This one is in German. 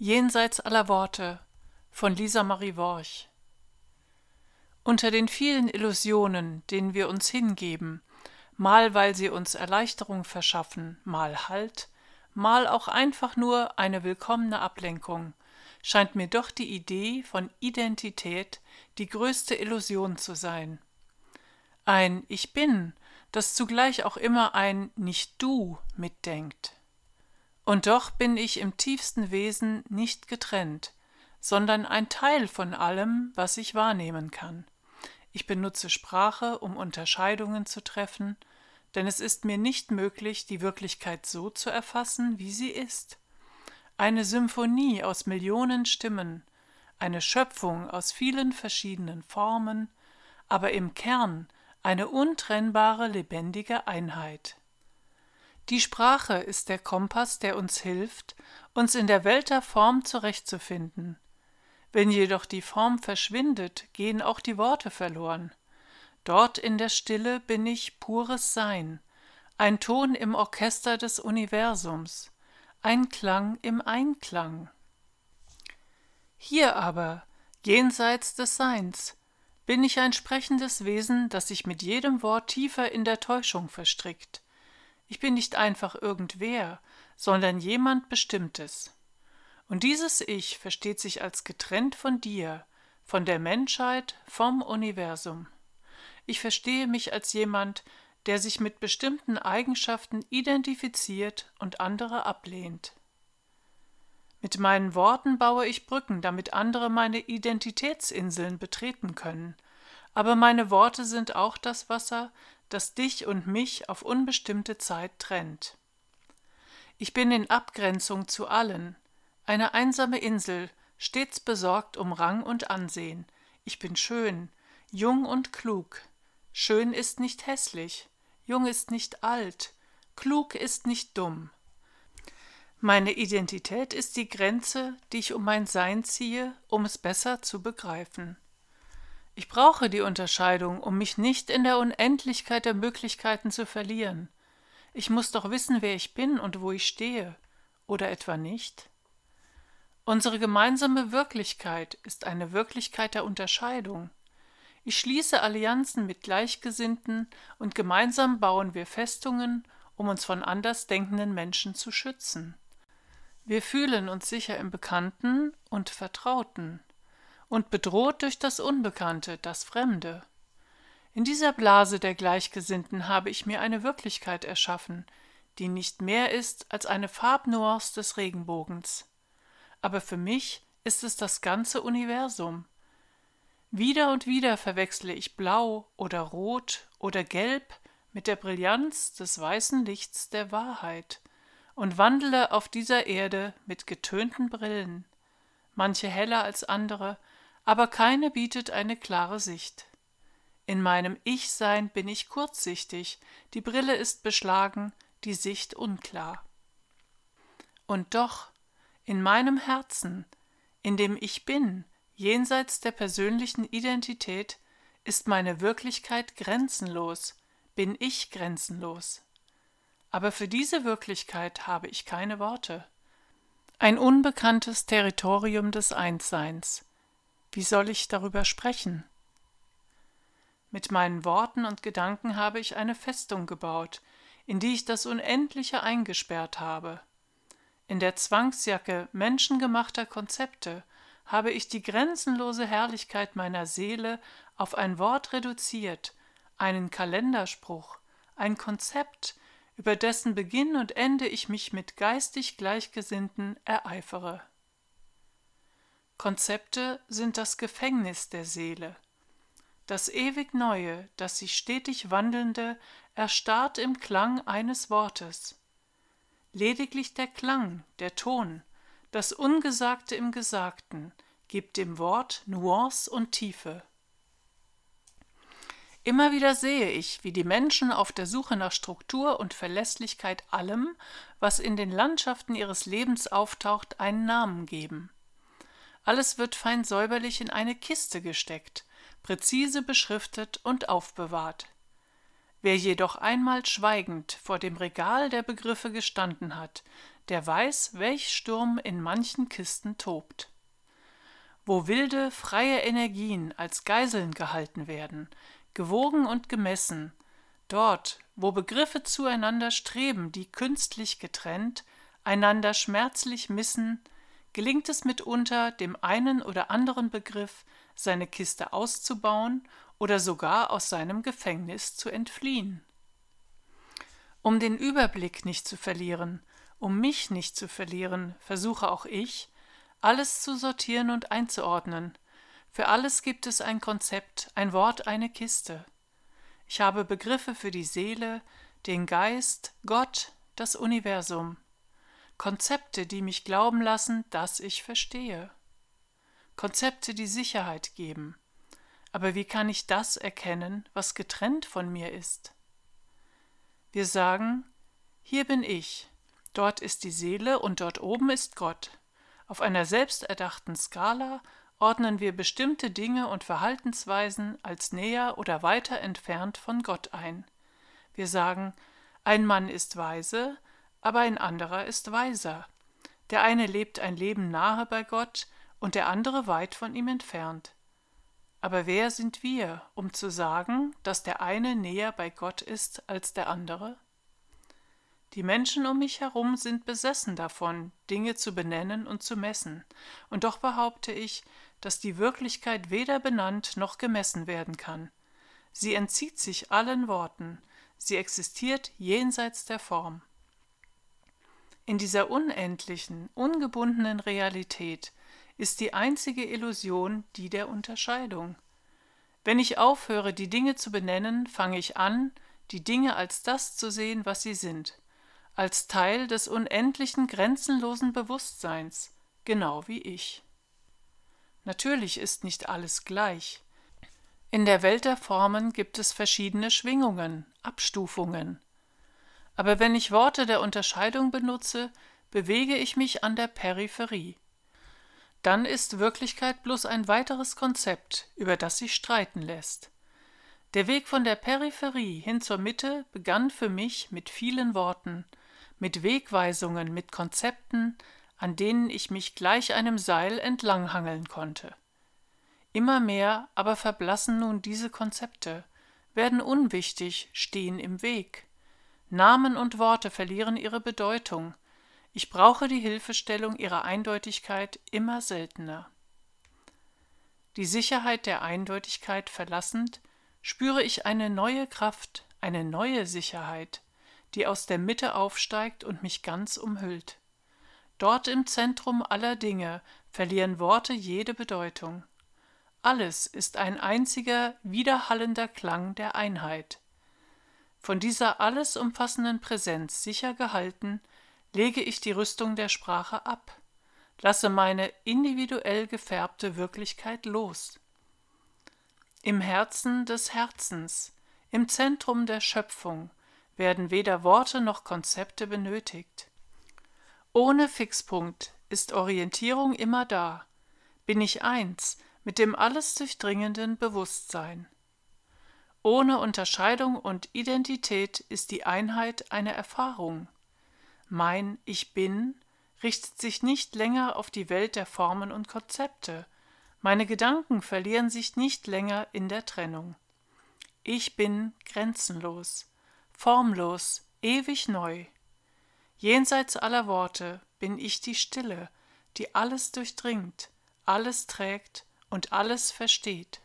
Jenseits aller Worte von Lisa Marie Worch Unter den vielen Illusionen, denen wir uns hingeben, mal weil sie uns Erleichterung verschaffen, mal Halt, mal auch einfach nur eine willkommene Ablenkung, scheint mir doch die Idee von Identität die größte Illusion zu sein. Ein Ich bin, das zugleich auch immer ein Nicht du mitdenkt. Und doch bin ich im tiefsten Wesen nicht getrennt, sondern ein Teil von allem, was ich wahrnehmen kann. Ich benutze Sprache, um Unterscheidungen zu treffen, denn es ist mir nicht möglich, die Wirklichkeit so zu erfassen, wie sie ist. Eine Symphonie aus Millionen Stimmen, eine Schöpfung aus vielen verschiedenen Formen, aber im Kern eine untrennbare lebendige Einheit. Die Sprache ist der Kompass, der uns hilft, uns in der Welt der Form zurechtzufinden. Wenn jedoch die Form verschwindet, gehen auch die Worte verloren. Dort in der Stille bin ich pures Sein, ein Ton im Orchester des Universums, ein Klang im Einklang. Hier aber, jenseits des Seins, bin ich ein sprechendes Wesen, das sich mit jedem Wort tiefer in der Täuschung verstrickt. Ich bin nicht einfach irgendwer, sondern jemand Bestimmtes. Und dieses Ich versteht sich als getrennt von dir, von der Menschheit, vom Universum. Ich verstehe mich als jemand, der sich mit bestimmten Eigenschaften identifiziert und andere ablehnt. Mit meinen Worten baue ich Brücken, damit andere meine Identitätsinseln betreten können, aber meine Worte sind auch das Wasser, das dich und mich auf unbestimmte Zeit trennt. Ich bin in Abgrenzung zu allen, eine einsame Insel, stets besorgt um Rang und Ansehen. Ich bin schön, jung und klug. Schön ist nicht hässlich, jung ist nicht alt, klug ist nicht dumm. Meine Identität ist die Grenze, die ich um mein Sein ziehe, um es besser zu begreifen. Ich brauche die Unterscheidung, um mich nicht in der Unendlichkeit der Möglichkeiten zu verlieren. Ich muss doch wissen, wer ich bin und wo ich stehe. Oder etwa nicht? Unsere gemeinsame Wirklichkeit ist eine Wirklichkeit der Unterscheidung. Ich schließe Allianzen mit Gleichgesinnten und gemeinsam bauen wir Festungen, um uns von andersdenkenden Menschen zu schützen. Wir fühlen uns sicher im Bekannten und Vertrauten und bedroht durch das Unbekannte, das Fremde. In dieser Blase der Gleichgesinnten habe ich mir eine Wirklichkeit erschaffen, die nicht mehr ist als eine Farbnuance des Regenbogens. Aber für mich ist es das ganze Universum. Wieder und wieder verwechsle ich Blau oder Rot oder Gelb mit der Brillanz des weißen Lichts der Wahrheit und wandle auf dieser Erde mit getönten Brillen, manche heller als andere, aber keine bietet eine klare Sicht. In meinem Ich-Sein bin ich kurzsichtig, die Brille ist beschlagen, die Sicht unklar. Und doch, in meinem Herzen, in dem ich bin, jenseits der persönlichen Identität, ist meine Wirklichkeit grenzenlos, bin ich grenzenlos. Aber für diese Wirklichkeit habe ich keine Worte. Ein unbekanntes Territorium des Einsseins, wie soll ich darüber sprechen? Mit meinen Worten und Gedanken habe ich eine Festung gebaut, in die ich das Unendliche eingesperrt habe. In der Zwangsjacke menschengemachter Konzepte habe ich die grenzenlose Herrlichkeit meiner Seele auf ein Wort reduziert, einen Kalenderspruch, ein Konzept, über dessen Beginn und Ende ich mich mit geistig Gleichgesinnten ereifere. Konzepte sind das Gefängnis der Seele. Das ewig Neue, das sich stetig wandelnde, erstarrt im Klang eines Wortes. Lediglich der Klang, der Ton, das Ungesagte im Gesagten, gibt dem Wort Nuance und Tiefe. Immer wieder sehe ich, wie die Menschen auf der Suche nach Struktur und Verlässlichkeit allem, was in den Landschaften ihres Lebens auftaucht, einen Namen geben. Alles wird fein säuberlich in eine Kiste gesteckt, präzise beschriftet und aufbewahrt. Wer jedoch einmal schweigend vor dem Regal der Begriffe gestanden hat, der weiß, welch Sturm in manchen Kisten tobt. Wo wilde, freie Energien als Geiseln gehalten werden, gewogen und gemessen, dort, wo Begriffe zueinander streben, die künstlich getrennt, einander schmerzlich missen, gelingt es mitunter, dem einen oder anderen Begriff seine Kiste auszubauen oder sogar aus seinem Gefängnis zu entfliehen. Um den Überblick nicht zu verlieren, um mich nicht zu verlieren, versuche auch ich, alles zu sortieren und einzuordnen. Für alles gibt es ein Konzept, ein Wort, eine Kiste. Ich habe Begriffe für die Seele, den Geist, Gott, das Universum. Konzepte, die mich glauben lassen, dass ich verstehe. Konzepte, die Sicherheit geben. Aber wie kann ich das erkennen, was getrennt von mir ist? Wir sagen, hier bin ich, dort ist die Seele und dort oben ist Gott. Auf einer selbsterdachten Skala ordnen wir bestimmte Dinge und Verhaltensweisen als näher oder weiter entfernt von Gott ein. Wir sagen, ein Mann ist weise, aber ein anderer ist weiser. Der eine lebt ein Leben nahe bei Gott und der andere weit von ihm entfernt. Aber wer sind wir, um zu sagen, dass der eine näher bei Gott ist als der andere? Die Menschen um mich herum sind besessen davon, Dinge zu benennen und zu messen, und doch behaupte ich, dass die Wirklichkeit weder benannt noch gemessen werden kann. Sie entzieht sich allen Worten, sie existiert jenseits der Form. In dieser unendlichen, ungebundenen Realität ist die einzige Illusion die der Unterscheidung. Wenn ich aufhöre, die Dinge zu benennen, fange ich an, die Dinge als das zu sehen, was sie sind, als Teil des unendlichen, grenzenlosen Bewusstseins, genau wie ich. Natürlich ist nicht alles gleich. In der Welt der Formen gibt es verschiedene Schwingungen, Abstufungen. Aber wenn ich Worte der Unterscheidung benutze, bewege ich mich an der Peripherie. Dann ist Wirklichkeit bloß ein weiteres Konzept, über das sich streiten lässt. Der Weg von der Peripherie hin zur Mitte begann für mich mit vielen Worten, mit Wegweisungen, mit Konzepten, an denen ich mich gleich einem Seil entlanghangeln konnte. Immer mehr aber verblassen nun diese Konzepte, werden unwichtig, stehen im Weg. Namen und Worte verlieren ihre Bedeutung. Ich brauche die Hilfestellung ihrer Eindeutigkeit immer seltener. Die Sicherheit der Eindeutigkeit verlassend, spüre ich eine neue Kraft, eine neue Sicherheit, die aus der Mitte aufsteigt und mich ganz umhüllt. Dort im Zentrum aller Dinge verlieren Worte jede Bedeutung. Alles ist ein einziger, widerhallender Klang der Einheit. Von dieser alles umfassenden Präsenz sicher gehalten, lege ich die Rüstung der Sprache ab, lasse meine individuell gefärbte Wirklichkeit los. Im Herzen des Herzens, im Zentrum der Schöpfung, werden weder Worte noch Konzepte benötigt. Ohne Fixpunkt ist Orientierung immer da, bin ich eins mit dem alles durchdringenden Bewusstsein. Ohne Unterscheidung und Identität ist die Einheit eine Erfahrung. Mein Ich bin richtet sich nicht länger auf die Welt der Formen und Konzepte, meine Gedanken verlieren sich nicht länger in der Trennung. Ich bin grenzenlos, formlos, ewig neu. Jenseits aller Worte bin ich die Stille, die alles durchdringt, alles trägt und alles versteht.